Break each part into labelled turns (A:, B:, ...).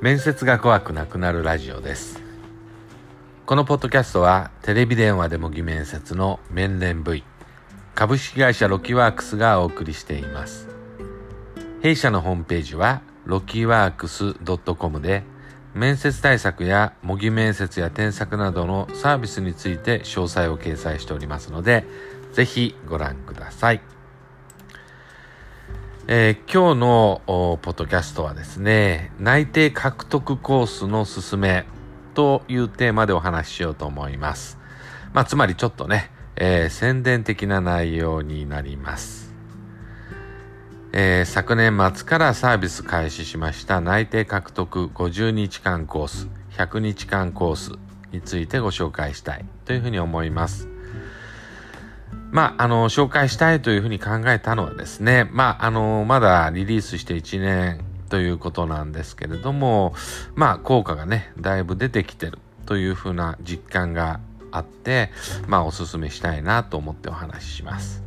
A: 面接が怖くなくなるラジオですこのポッドキャストはテレビ電話で模擬面接の面連 V 株式会社ロキワークスがお送りしています弊社のホームページはロキワークス .com で面接対策や模擬面接や添削などのサービスについて詳細を掲載しておりますのでぜひご覧ください。えー、今日のポッドキャストはですね、内定獲得コースの勧めというテーマでお話ししようと思います。まあ、つまりちょっとね、えー、宣伝的な内容になります。えー、昨年末からサービス開始しました内定獲得50日間コース、100日間コースについてご紹介したいというふうに思います。まあ、あの、紹介したいというふうに考えたのはですね、まあ、あの、まだリリースして1年ということなんですけれども、まあ、効果がね、だいぶ出てきてるというふうな実感があって、まあ、お勧めしたいなと思ってお話しします。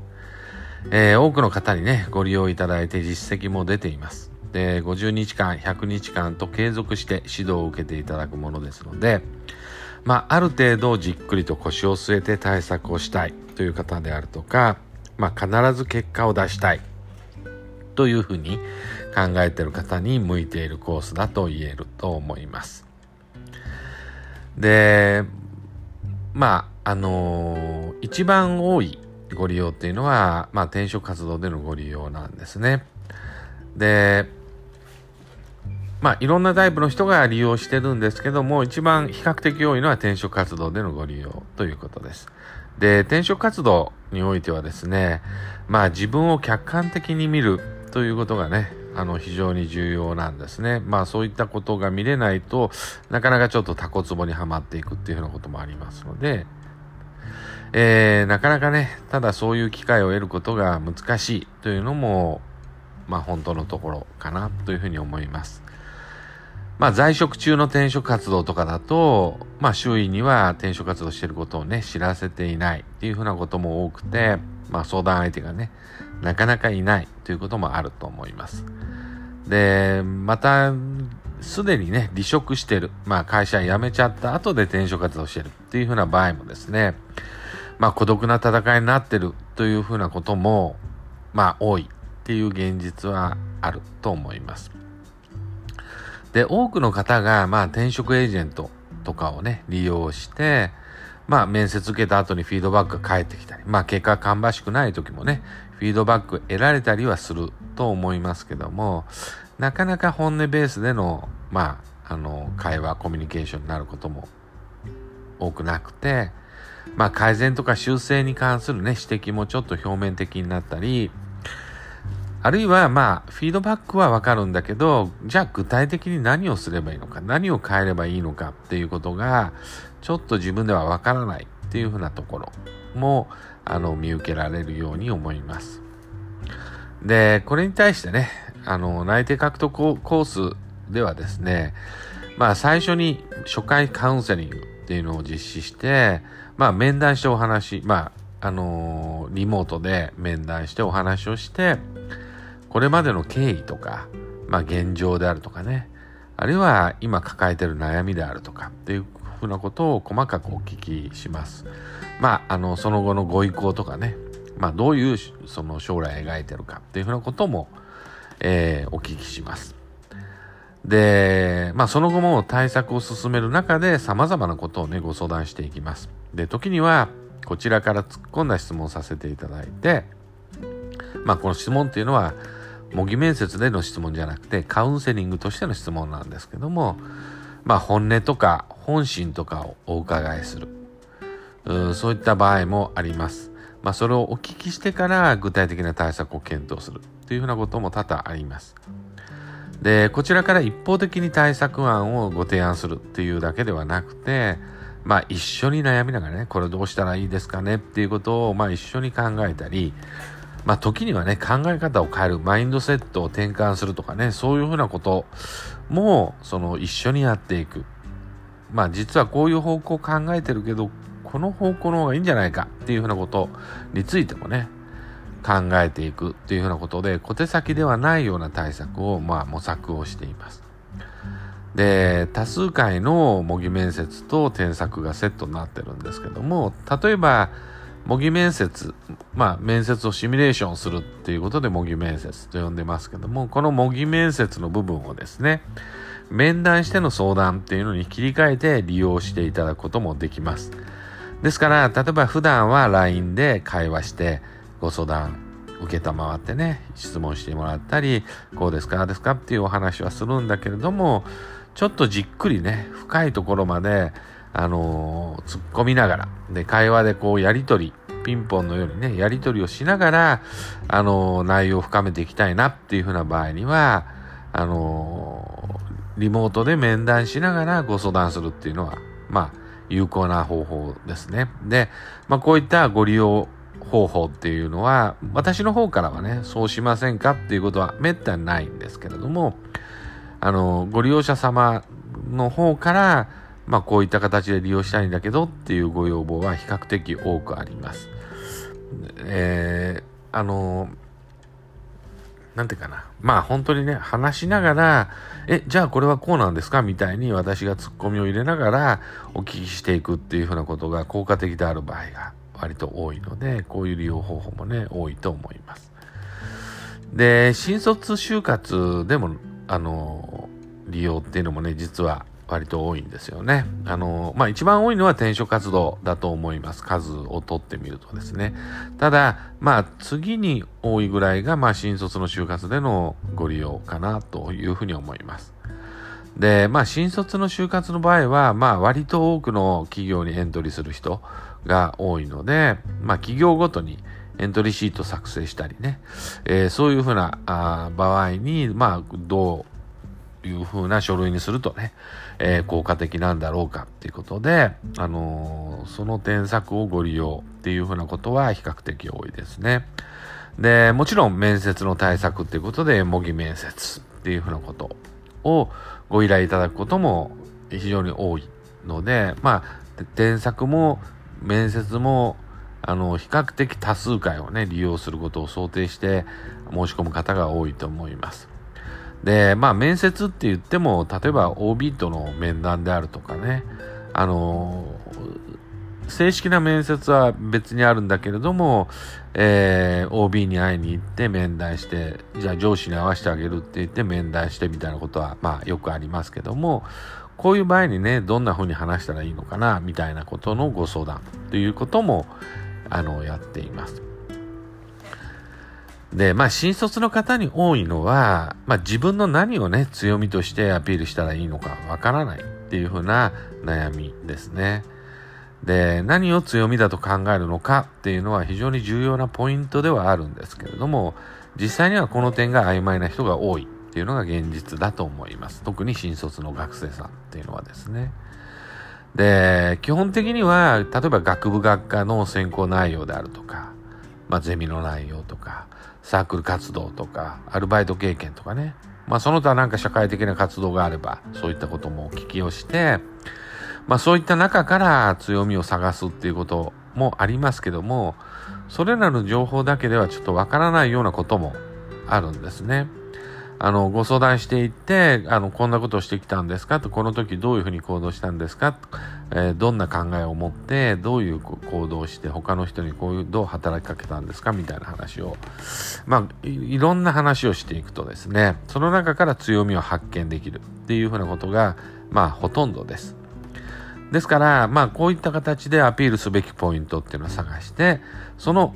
A: えー、多くの方にね、ご利用いただいて実績も出ています。で、50日間、100日間と継続して指導を受けていただくものですので、まあ、ある程度じっくりと腰を据えて対策をしたいという方であるとか、まあ、必ず結果を出したいというふうに考えている方に向いているコースだと言えると思います。で、まあ、あのー、一番多いご利用っていうのは、まあ、転職活動でのご利用なんですね。で、まあ、いろんなタイプの人が利用してるんですけども、一番比較的多いのは転職活動でのご利用ということです。で、転職活動においてはですね、まあ自分を客観的に見るということがね、あの非常に重要なんですね。まあそういったことが見れないとなかなかちょっとタコツボにはまっていくっていうようなこともありますので、えー、なかなかね、ただそういう機会を得ることが難しいというのも、まあ本当のところかなというふうに思います。まあ在職中の転職活動とかだと、まあ周囲には転職活動してることをね、知らせていないっていうふうなことも多くて、まあ相談相手がね、なかなかいないということもあると思います。で、また、すでにね、離職してる。まあ会社辞めちゃった後で転職活動してるっていうふうな場合もですね、まあ孤独な戦いになってるというふうなことも、まあ多いっていう現実はあると思います。で、多くの方が、まあ、転職エージェントとかをね、利用して、まあ、面接受けた後にフィードバックが返ってきたり、まあ、結果芳しくない時もね、フィードバック得られたりはすると思いますけども、なかなか本音ベースでの、まあ、あの、会話、コミュニケーションになることも多くなくて、まあ、改善とか修正に関するね、指摘もちょっと表面的になったり、あるいは、まあ、フィードバックはわかるんだけど、じゃあ具体的に何をすればいいのか、何を変えればいいのかっていうことが、ちょっと自分ではわからないっていうふうなところも、あの、見受けられるように思います。で、これに対してね、あの、内定獲得コースではですね、まあ、最初に初回カウンセリングっていうのを実施して、まあ、面談してお話、まあ、あのー、リモートで面談してお話をして、これまでの経緯とか、まあ現状であるとかね、あるいは今抱えてる悩みであるとかっていうふうなことを細かくお聞きします。まあ、あの、その後のご意向とかね、まあどういうその将来描いてるかっていうふうなことも、えー、お聞きします。で、まあその後も対策を進める中で様々なことをね、ご相談していきます。で、時にはこちらから突っ込んだ質問をさせていただいて、まあこの質問っていうのは、模擬面接での質問じゃなくてカウンセリングとしての質問なんですけども、まあ本音とか本心とかをお伺いする。うんそういった場合もあります。まあそれをお聞きしてから具体的な対策を検討するというふうなことも多々あります。で、こちらから一方的に対策案をご提案するっていうだけではなくて、まあ一緒に悩みながらね、これどうしたらいいですかねっていうことをまあ一緒に考えたり、まあ時にはね、考え方を変える、マインドセットを転換するとかね、そういうふうなことも、その一緒にやっていく。まあ実はこういう方向を考えてるけど、この方向の方がいいんじゃないかっていうふうなことについてもね、考えていくっていうふうなことで、小手先ではないような対策を、まあ模索をしています。で、多数回の模擬面接と添削がセットになってるんですけども、例えば、模擬面接、まあ、面接をシミュレーションするっていうことで模擬面接と呼んでますけども、この模擬面接の部分をですね、面談しての相談っていうのに切り替えて利用していただくこともできます。ですから、例えば普段は LINE で会話してご相談受けたまわってね、質問してもらったり、こうですか、ですかっていうお話はするんだけれども、ちょっとじっくりね、深いところまで、あのー、突っ込みながら、で、会話でこうやりとり、ピンポンのようにね、やりとりをしながら、あのー、内容を深めていきたいなっていうふうな場合には、あのー、リモートで面談しながらご相談するっていうのは、まあ、有効な方法ですね。で、まあ、こういったご利用方法っていうのは、私の方からはね、そうしませんかっていうことはめったにないんですけれども、あの、ご利用者様の方から、まあこういった形で利用したいんだけどっていうご要望は比較的多くあります。えー、あの、なんていうかな。まあ本当にね、話しながら、え、じゃあこれはこうなんですかみたいに私がツッコミを入れながらお聞きしていくっていうふうなことが効果的である場合が割と多いので、こういう利用方法もね、多いと思います。で、新卒就活でも、あの、利用っていうのもね、実は割と多いんですよね。あの、まあ、一番多いのは転職活動だと思います。数を取ってみるとですね。ただ、まあ、次に多いぐらいが、まあ、新卒の就活でのご利用かなというふうに思います。で、まあ、新卒の就活の場合は、まあ、割と多くの企業にエントリーする人が多いので、まあ、企業ごとにエントリーシート作成したりね、えー、そういうふうなあ場合に、まあ、どういうふうな書類にするとね、えー、効果的なんだろうかっていうことで、あのー、その添削をご利用っていうふうなことは比較的多いですね。で、もちろん面接の対策っていうことで、模擬面接っていうふうなことをご依頼いただくことも非常に多いので、まあ、添削も面接もあの、比較的多数回をね、利用することを想定して申し込む方が多いと思います。で、まあ、面接って言っても、例えば OB との面談であるとかね、あの、正式な面接は別にあるんだけれども、えー、OB に会いに行って面談して、じゃあ上司に会わせてあげるって言って面談してみたいなことは、まあよくありますけども、こういう場合にね、どんな風に話したらいいのかな、みたいなことのご相談ということも、あの、やっています。で、まあ、新卒の方に多いのは、まあ、自分の何をね、強みとしてアピールしたらいいのかわからないっていう風な悩みですね。で、何を強みだと考えるのかっていうのは非常に重要なポイントではあるんですけれども、実際にはこの点が曖昧な人が多いっていうのが現実だと思います。特に新卒の学生さんっていうのはですね。で、基本的には、例えば学部学科の専攻内容であるとか、まあ、ゼミの内容とか、サークル活動とか、アルバイト経験とかね。まあ、その他なんか社会的な活動があれば、そういったこともお聞きをして、まあ、そういった中から強みを探すっていうこともありますけども、それらの情報だけではちょっとわからないようなこともあるんですね。あの、ご相談していって、あの、こんなことをしてきたんですか？と、この時どういうふうに行動したんですか？とえー、どんな考えを持って、どういう行動をして、他の人にこういう、どう働きかけたんですか？みたいな話を、まあい、いろんな話をしていくとですね、その中から強みを発見できる。っていうふうなことが、まあ、ほとんどです。ですから、まあ、こういった形でアピールすべきポイントっていうのを探して、その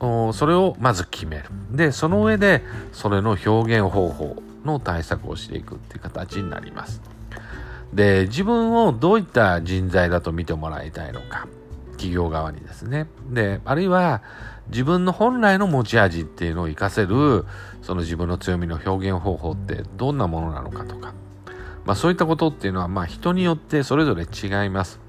A: それをまず決める。で、その上で、それの表現方法の対策をしていくっていう形になります。で、自分をどういった人材だと見てもらいたいのか。企業側にですね。で、あるいは、自分の本来の持ち味っていうのを活かせる、その自分の強みの表現方法ってどんなものなのかとか。まあそういったことっていうのは、まあ人によってそれぞれ違います。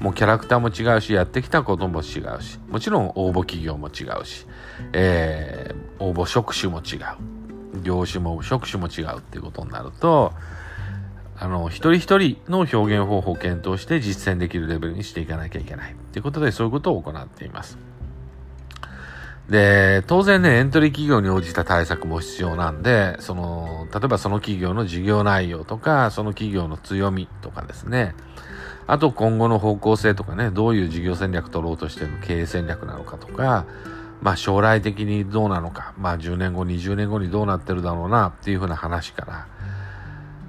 A: もうキャラクターも違うし、やってきたことも違うし、もちろん応募企業も違うし、えー、応募職種も違う。業種も職種も違うっていうことになると、あの、一人一人の表現方法を検討して実践できるレベルにしていかなきゃいけないっていうことでそういうことを行っています。で、当然ね、エントリー企業に応じた対策も必要なんで、その、例えばその企業の事業内容とか、その企業の強みとかですね、あと今後の方向性とかね、どういう事業戦略取ろうとしてる経営戦略なのかとか、まあ将来的にどうなのか、まあ10年後、20年後にどうなってるだろうなっていうふうな話から、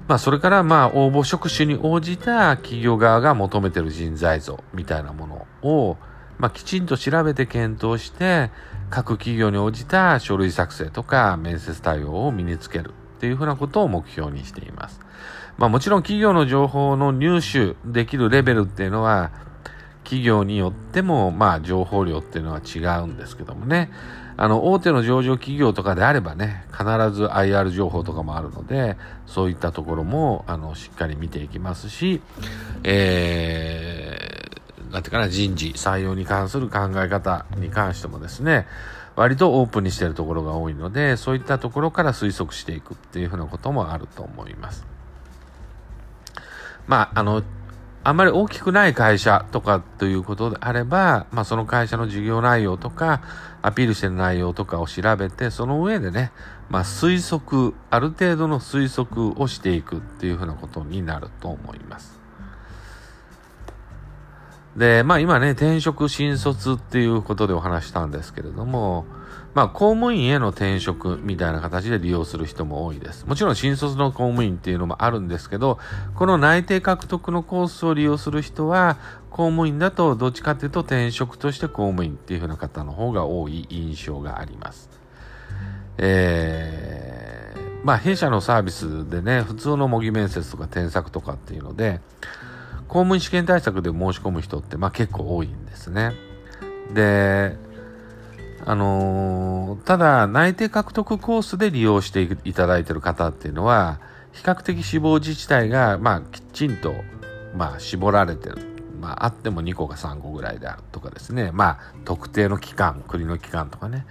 A: まあそれからまあ応募職種に応じた企業側が求めてる人材像みたいなものを、まあきちんと調べて検討して、各企業に応じた書類作成とか面接対応を身につけるっていうふうなことを目標にしています。まあもちろん企業の情報の入手できるレベルっていうのは企業によってもまあ情報量っていうのは違うんですけどもね。あの大手の上場企業とかであればね、必ず IR 情報とかもあるので、そういったところもあのしっかり見ていきますし、えーなんていうかな、人事、採用に関する考え方に関してもですね、割とオープンにしているところが多いので、そういったところから推測していくっていうふうなこともあると思います。まあ、あの、あんまり大きくない会社とかということであれば、まあその会社の事業内容とか、アピールしてる内容とかを調べて、その上でね、まあ推測、ある程度の推測をしていくっていうふうなことになると思います。で、まあ今ね、転職新卒っていうことでお話したんですけれども、まあ公務員への転職みたいな形で利用する人も多いです。もちろん新卒の公務員っていうのもあるんですけど、この内定獲得のコースを利用する人は、公務員だとどっちかっていうと転職として公務員っていう風な方の方が多い印象があります。えー、まあ弊社のサービスでね、普通の模擬面接とか添削とかっていうので、公務員試験対策で申し込む人って、まあ、結構多いんですね。で、あのー、ただ内定獲得コースで利用していただいている方っていうのは、比較的志望自治体が、まあ、きちんと、まあ、絞られてる。まあ、あっても2個か3個ぐらいであるとかですね。まあ、特定の期間、国の期間とかね。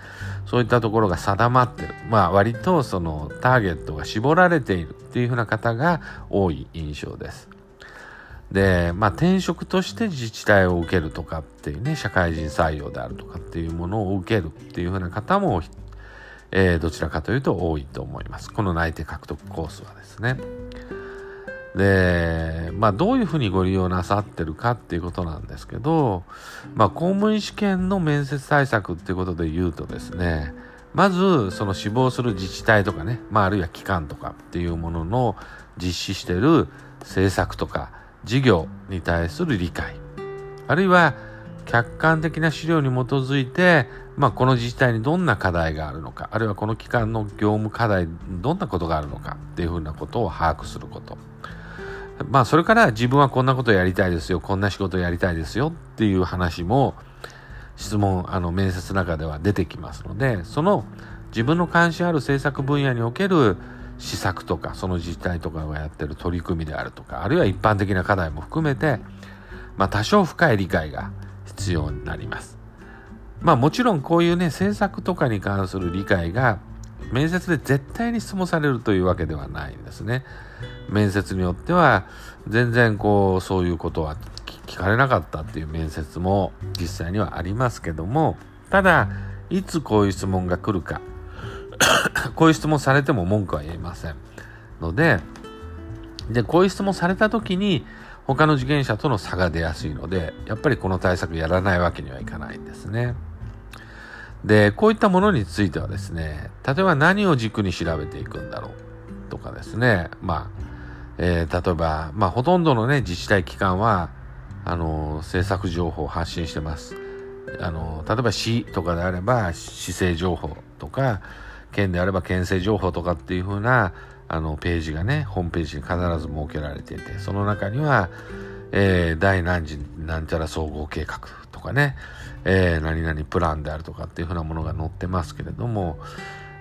A: そういったところが定まってる。まあ、割とそのターゲットが絞られているっていうふうな方が多い印象です。で、まあ、転職として自治体を受けるとかっていうね、社会人採用であるとかっていうものを受けるっていうふうな方も、えー、どちらかというと多いと思います。この内定獲得コースはですね。で、まあ、どういうふうにご利用なさってるかっていうことなんですけど、まあ、公務員試験の面接対策っていうことで言うとですね、まず、その志望する自治体とかね、まあ、あるいは機関とかっていうものの実施してる政策とか、事業に対する理解、あるいは客観的な資料に基づいて、まあ、この自治体にどんな課題があるのか、あるいはこの機関の業務課題、どんなことがあるのか。っていうふうなことを把握すること。まあ、それから自分はこんなことやりたいですよ、こんな仕事やりたいですよ。っていう話も、質問、あの、面接の中では出てきますので、その自分の関心ある政策分野における施策とかその自治体とかがやってる取り組みであるとかあるいは一般的な課題も含めて、まあ、多少深い理解が必要になります。まあもちろんこういうね政策とかに関する理解が面接で絶対に質問されるというわけではないんですね。面接によっては全然こうそういうことは聞かれなかったっていう面接も実際にはありますけどもただいつこういう質問が来るか こういう質問されても文句は言えませんので、で、こういう質問された時に、他の受験者との差が出やすいので、やっぱりこの対策やらないわけにはいかないんですね。で、こういったものについてはですね、例えば何を軸に調べていくんだろうとかですね、まあ、えー、例えば、まあ、ほとんどのね、自治体機関は、あの、政策情報を発信してます。あの、例えば市とかであれば、市政情報とか、県であれば県政情報とかっていう風なあのページがね、ホームページに必ず設けられていて、その中には、えー、第何次なんちゃら総合計画とかね、えー、何々プランであるとかっていう風なものが載ってますけれども、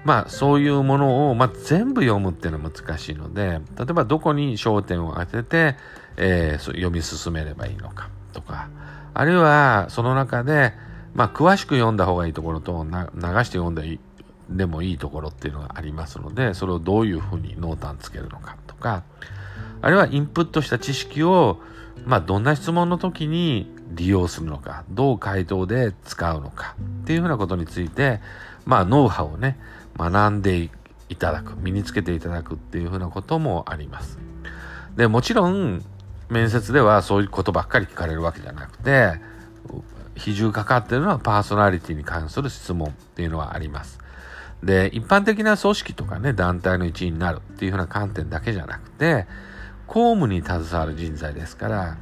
A: まあそういうものを、まあ、全部読むっていうのは難しいので、例えばどこに焦点を当てて、えー、読み進めればいいのかとか、あるいはその中で、まあ詳しく読んだ方がいいところと流して読んだでもいいところっていうのがありますので、それをどういうふうに濃淡つけるのかとか、あるいはインプットした知識をまあ、どんな質問の時に利用するのか、どう回答で使うのかっていうふうなことについて、まあ、ノウハウをね、学んでいただく、身につけていただくっていうふうなこともあります。で、もちろん、面接ではそういうことばっかり聞かれるわけじゃなくて、比重かかってるのはパーソナリティに関する質問っていうのはあります。で、一般的な組織とかね、団体の一員になるっていうふうな観点だけじゃなくて、公務に携わる人材ですから、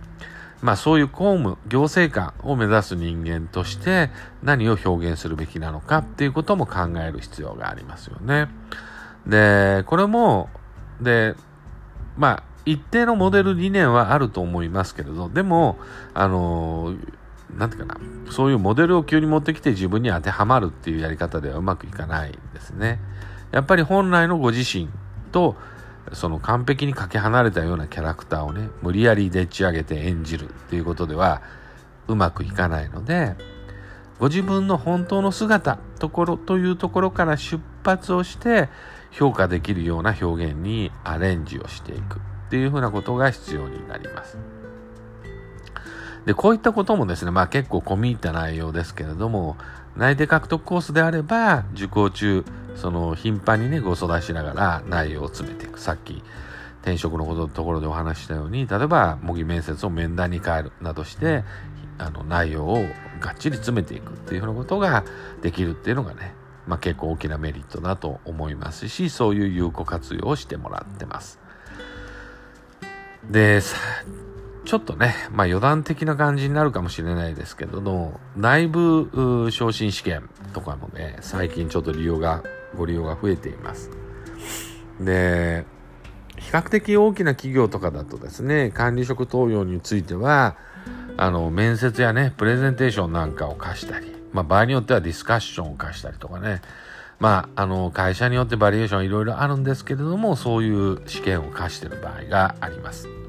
A: まあそういう公務、行政官を目指す人間として何を表現するべきなのかっていうことも考える必要がありますよね。で、これも、で、まあ一定のモデル理念はあると思いますけれど、でも、あの、なんていうかな、そういうモデルを急に持ってきて自分に当てはまるっていうやり方ではうまくいかないですね。やっぱり本来のご自身と、その完璧にかけ離れたようなキャラクターをね、無理やりでっち上げて演じるっていうことではうまくいかないので、ご自分の本当の姿ところというところから出発をして評価できるような表現にアレンジをしていくっていうふうなことが必要になります。で、こういったこともですね、まあ結構込み入った内容ですけれども、内定獲得コースであれば、受講中、その頻繁にね、ご相談しながら内容を詰めていく。さっき、転職のことところでお話したように、例えば模擬面接を面談に変えるなどして、あの内容をがっちり詰めていくっていうふうなことができるっていうのがね、まあ結構大きなメリットだと思いますし、そういう有効活用をしてもらってます。で、ちょっとね、まあ余談的な感じになるかもしれないですけども、内部昇進試験とかもね、最近ちょっと利用が、ご利用が増えています。で、比較的大きな企業とかだとですね、管理職登用については、あの、面接やね、プレゼンテーションなんかを課したり、まあ場合によってはディスカッションを課したりとかね、まあ、あの、会社によってバリエーションいろいろあるんですけれども、そういう試験を課している場合があります。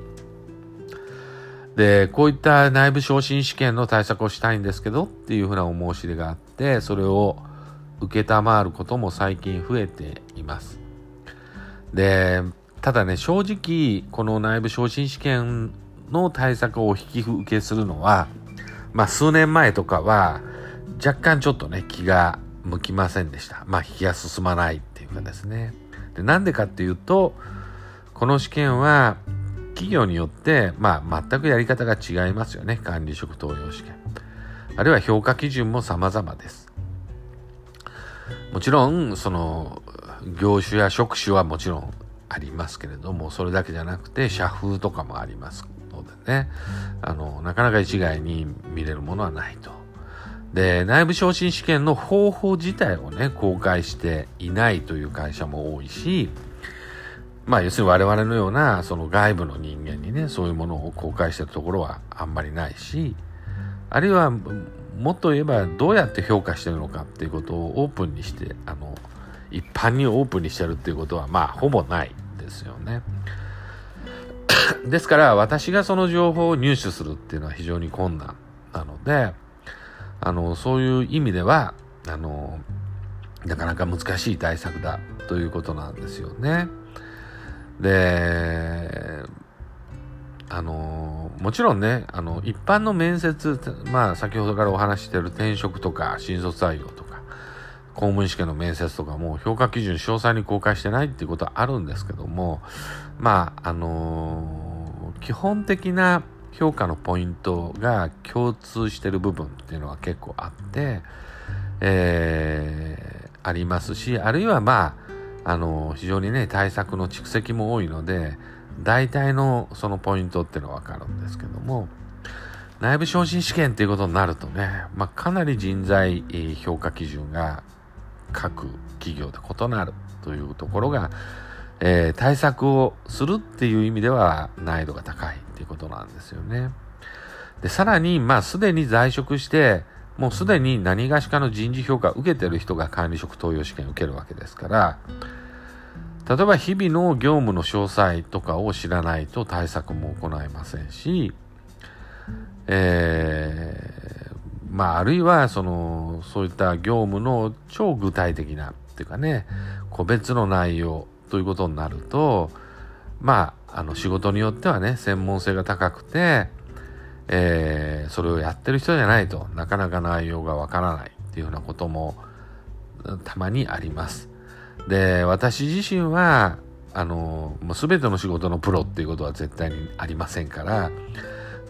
A: で、こういった内部昇進試験の対策をしたいんですけどっていうふうなお申し出があって、それを受けたまわることも最近増えています。で、ただね、正直、この内部昇進試験の対策を引き受けするのは、まあ数年前とかは若干ちょっとね、気が向きませんでした。まあ引きが進まないっていうかですね。で、なんでかっていうと、この試験は企業によって、まあ、全くやり方が違いますよね。管理職登用試験。あるいは評価基準も様々です。もちろん、その、業種や職種はもちろんありますけれども、それだけじゃなくて、社風とかもありますのでね、あの、なかなか一概に見れるものはないと。で、内部昇進試験の方法自体をね、公開していないという会社も多いし、まあ要するに我々のようなその外部の人間にね、そういうものを公開してるところはあんまりないし、あるいはもっと言えばどうやって評価してるのかっていうことをオープンにして、あの、一般にオープンにしてるっていうことはまあほぼないですよね。ですから私がその情報を入手するっていうのは非常に困難なので、あの、そういう意味では、あの、なかなか難しい対策だということなんですよね。で、あの、もちろんね、あの、一般の面接、まあ、先ほどからお話してる転職とか、新卒採用とか、公務員試験の面接とかも評価基準詳細に公開してないっていうことはあるんですけども、まあ、あの基本的な評価のポイントが共通してる部分っていうのは結構あって、えー、ありますし、あるいはまあ、あの、非常にね、対策の蓄積も多いので、大体のそのポイントっていうのはわかるんですけども、内部昇進試験っていうことになるとね、まあ、かなり人材評価基準が各企業で異なるというところが、えー、対策をするっていう意味では難易度が高いっていうことなんですよね。で、さらに、まあ、すでに在職して、もうすでに何がしかの人事評価を受けてる人が管理職登用試験を受けるわけですから、例えば日々の業務の詳細とかを知らないと対策も行えませんし、えー、まあ、あるいは、その、そういった業務の超具体的な、っていうかね、個別の内容ということになると、まあ、あの、仕事によってはね、専門性が高くて、えー、それをやってる人じゃないとなかなか内容がわからないっていうようなこともたまにあります。で、私自身は、あの、もう全ての仕事のプロっていうことは絶対にありませんから、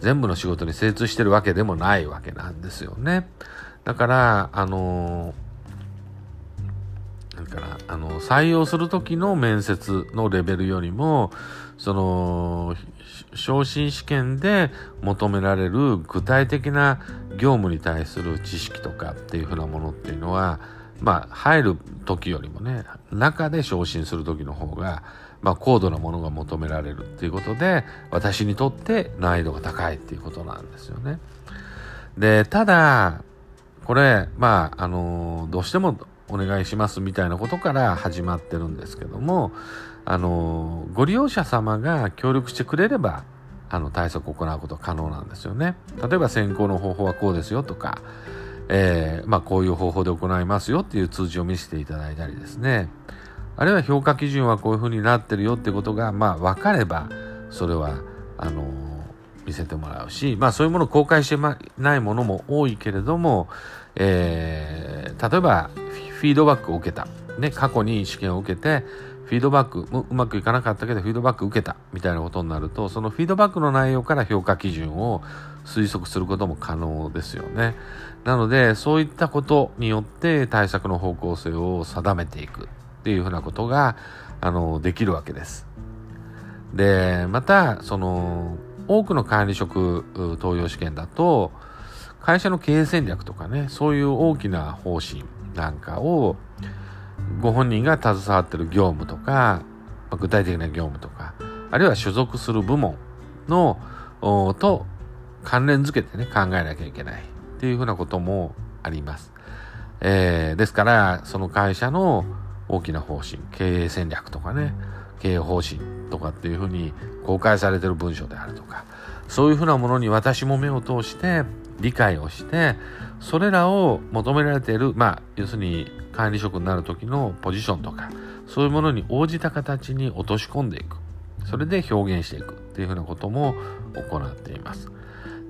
A: 全部の仕事に精通してるわけでもないわけなんですよね。だから、あの、なんかな、あの、採用する時の面接のレベルよりも、その、昇進試験で求められる具体的な業務に対する知識とかっていうふうなものっていうのは、まあ、入る時よりもね、中で昇進する時の方が、まあ、高度なものが求められるっていうことで、私にとって難易度が高いっていうことなんですよね。で、ただ、これ、まあ、あの、どうしてもお願いしますみたいなことから始まってるんですけども、あの、ご利用者様が協力してくれれば、あの、対策を行うことは可能なんですよね。例えば選考の方法はこうですよとか、えー、まあ、こういう方法で行いますよっていう通知を見せていただいたりですね。あるいは評価基準はこういうふうになってるよってことが、まあ、分かれば、それは、あの見せてもらうし、まあ、そういうものを公開してないものも多いけれども、えー、例えば、フィードバックを受けた。ね、過去に試験を受けて、フィードバックうまくいかなかったけどフィードバック受けたみたいなことになるとそのフィードバックの内容から評価基準を推測することも可能ですよね。なのでそういったことによって対策の方向性を定めていくっていうふうなことがあのできるわけです。でまたその多くの管理職登用試験だと会社の経営戦略とかねそういう大きな方針なんかをご本人が携わってる業務とか、具体的な業務とか、あるいは所属する部門の、と関連づけてね、考えなきゃいけないっていうふうなこともあります。えー、ですから、その会社の大きな方針、経営戦略とかね、経営方針とかっていうふうに公開されてる文章であるとか、そういうふうなものに私も目を通して理解をして、それらを求められている、まあ、要するに管理職になる時のポジションとか、そういうものに応じた形に落とし込んでいく。それで表現していくっていうふうなことも行っています。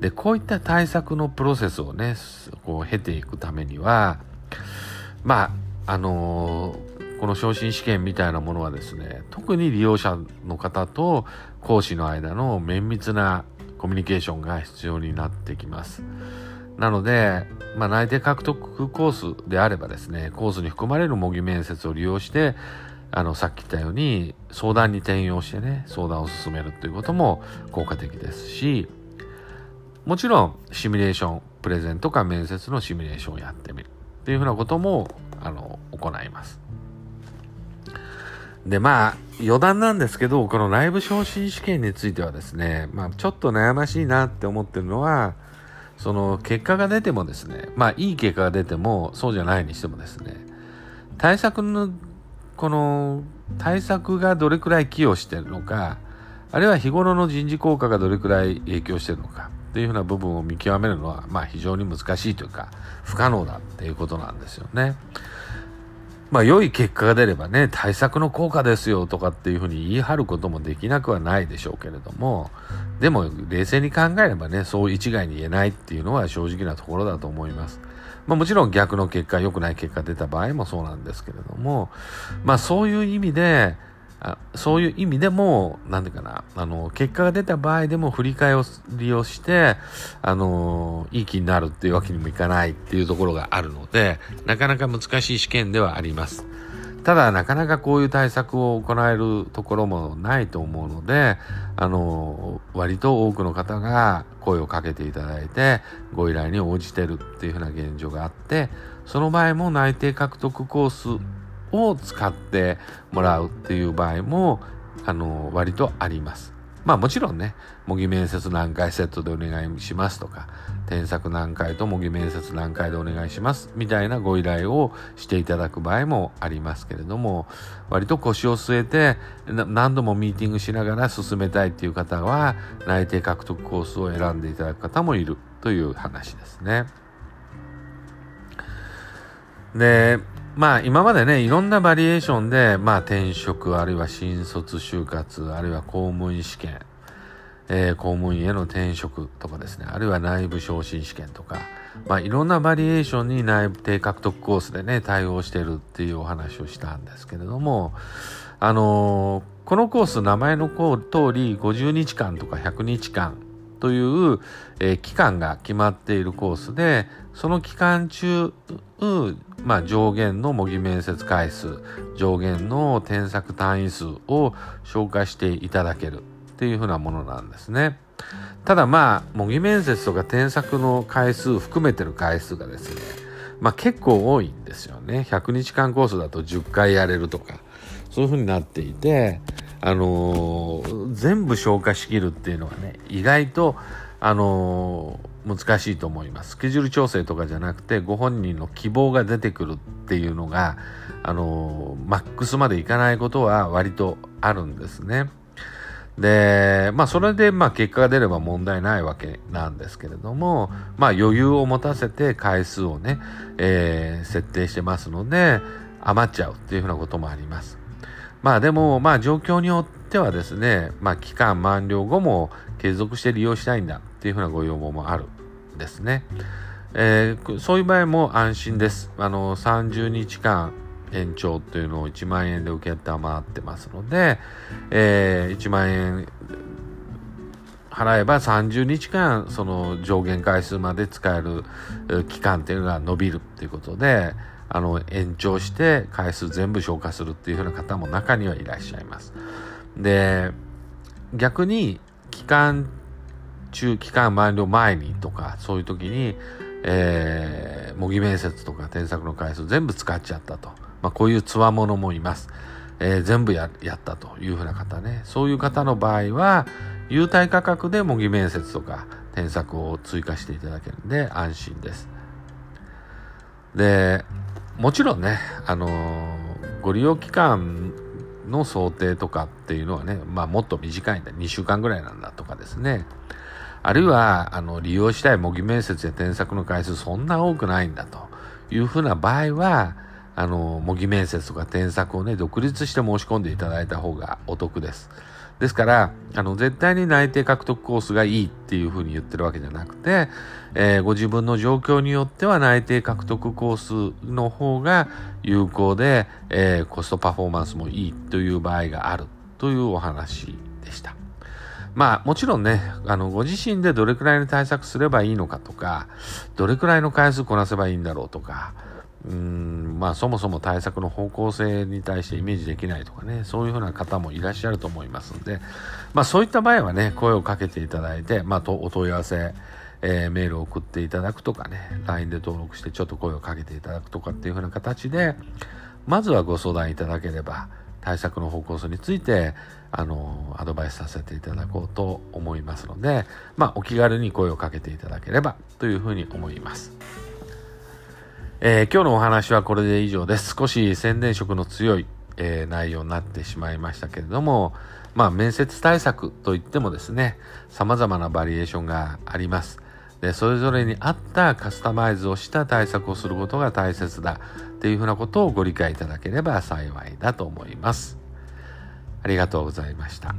A: で、こういった対策のプロセスをね、こう経ていくためには、まあ、あのー、この昇進試験みたいなものはですね、特に利用者の方と講師の間の綿密なコミュニケーションが必要になってきます。なので、まあ、内定獲得コースであればですね、コースに含まれる模擬面接を利用して、あの、さっき言ったように、相談に転用してね、相談を進めるということも効果的ですし、もちろん、シミュレーション、プレゼンとか面接のシミュレーションをやってみるっていうふうなことも、あの、行います。で、まあ、余談なんですけど、この内部昇進試験についてはですね、まあ、ちょっと悩ましいなって思ってるのは、その結果が出てもですね、まあいい結果が出てもそうじゃないにしてもですね、対策の、この対策がどれくらい寄与してるのか、あるいは日頃の人事効果がどれくらい影響してるのかっていうふうな部分を見極めるのは、まあ非常に難しいというか、不可能だっていうことなんですよね。まあ良い結果が出ればね、対策の効果ですよとかっていうふうに言い張ることもできなくはないでしょうけれども、でも冷静に考えればね、そう一概に言えないっていうのは正直なところだと思います。まあもちろん逆の結果、良くない結果出た場合もそうなんですけれども、まあそういう意味で、あそういう意味でも、なんていうかな、あの、結果が出た場合でも振り替えを利用して、あの、いい気になるっていうわけにもいかないっていうところがあるので、なかなか難しい試験ではあります。ただ、なかなかこういう対策を行えるところもないと思うので、あの、割と多くの方が声をかけていただいて、ご依頼に応じてるっていうふうな現状があって、その場合も内定獲得コースを使ってもらうっていう場合も、あの、割とあります。まあもちろんね、模擬面接何回セットでお願いしますとか、添削何回と模擬面接何回でお願いしますみたいなご依頼をしていただく場合もありますけれども、割と腰を据えて何度もミーティングしながら進めたいっていう方は、内定獲得コースを選んでいただく方もいるという話ですね。で、まあ今までね、いろんなバリエーションで、まあ転職、あるいは新卒就活、あるいは公務員試験、えー、公務員への転職とかですね、あるいは内部昇進試験とか、まあ、いろんなバリエーションに内部定獲得コースでね、対応してるっていうお話をしたんですけれども、あのー、このコース、名前の通り50日間とか100日間という、えー、期間が決まっているコースで、その期間中、まあ、上限の模擬面接回数、上限の添削単位数を紹介していただけるっていうふうなものなんですね。ただまあ、模擬面接とか添削の回数含めてる回数がですね、まあ結構多いんですよね。100日間コースだと10回やれるとか、そういうふうになっていて、あのー、全部消化しきるっていうのはね、意外と、あのー、難しいと思います。スケジュール調整とかじゃなくて、ご本人の希望が出てくるっていうのが、あのー、マックスまでいかないことは割とあるんですね。で、まあ、それで、まあ、結果が出れば問題ないわけなんですけれども、まあ、余裕を持たせて回数をね、えー、設定してますので、余っちゃうっていうふうなこともあります。まあでも、まあ状況によってはですね、まあ期間満了後も継続して利用したいんだっていうふうなご要望もあるんですね。えー、そういう場合も安心です。あの、30日間延長っていうのを1万円で受けたまってますので、えー、1万円払えば30日間その上限回数まで使える期間っていうのが伸びるっていうことで、あの延長して回数全部消化するっていう風な方も中にはいらっしゃいます。で、逆に期間中、期間満了前にとか、そういう時に、えー、模擬面接とか添削の回数全部使っちゃったと。まあ、こういうつわものもいます。えー、全部ややったというふうな方ね。そういう方の場合は、優待価格で模擬面接とか添削を追加していただけるんで安心です。で、もちろんね、あのー、ご利用期間の想定とかっていうのはね、まあもっと短いんだ。2週間ぐらいなんだとかですね。あるいは、あの、利用したい模擬面接や添削の回数そんな多くないんだというふうな場合は、あの、模擬面接とか添削をね、独立して申し込んでいただいた方がお得です。ですから、あの、絶対に内定獲得コースがいいっていうふうに言ってるわけじゃなくて、えー、ご自分の状況によっては内定獲得コースの方が有効で、えー、コストパフォーマンスもいいという場合があるというお話でした。まあもちろんね、あの、ご自身でどれくらいの対策すればいいのかとか、どれくらいの回数こなせばいいんだろうとか、うんまあそもそも対策の方向性に対してイメージできないとかねそういうふうな方もいらっしゃると思いますのでまあそういった場合はね声をかけていただいてまあとお問い合わせえー、メールを送っていただくとかね LINE で登録してちょっと声をかけていただくとかっていうふうな形でまずはご相談いただければ対策の方向性についてあのアドバイスさせていただこうと思いますのでまあお気軽に声をかけていただければというふうに思います。えー、今日のお話はこれで以上です。少し宣伝色の強い、えー、内容になってしまいましたけれども、まあ、面接対策といってもですね、様々なバリエーションがあります。で、それぞれに合ったカスタマイズをした対策をすることが大切だっていうふうなことをご理解いただければ幸いだと思います。ありがとうございました。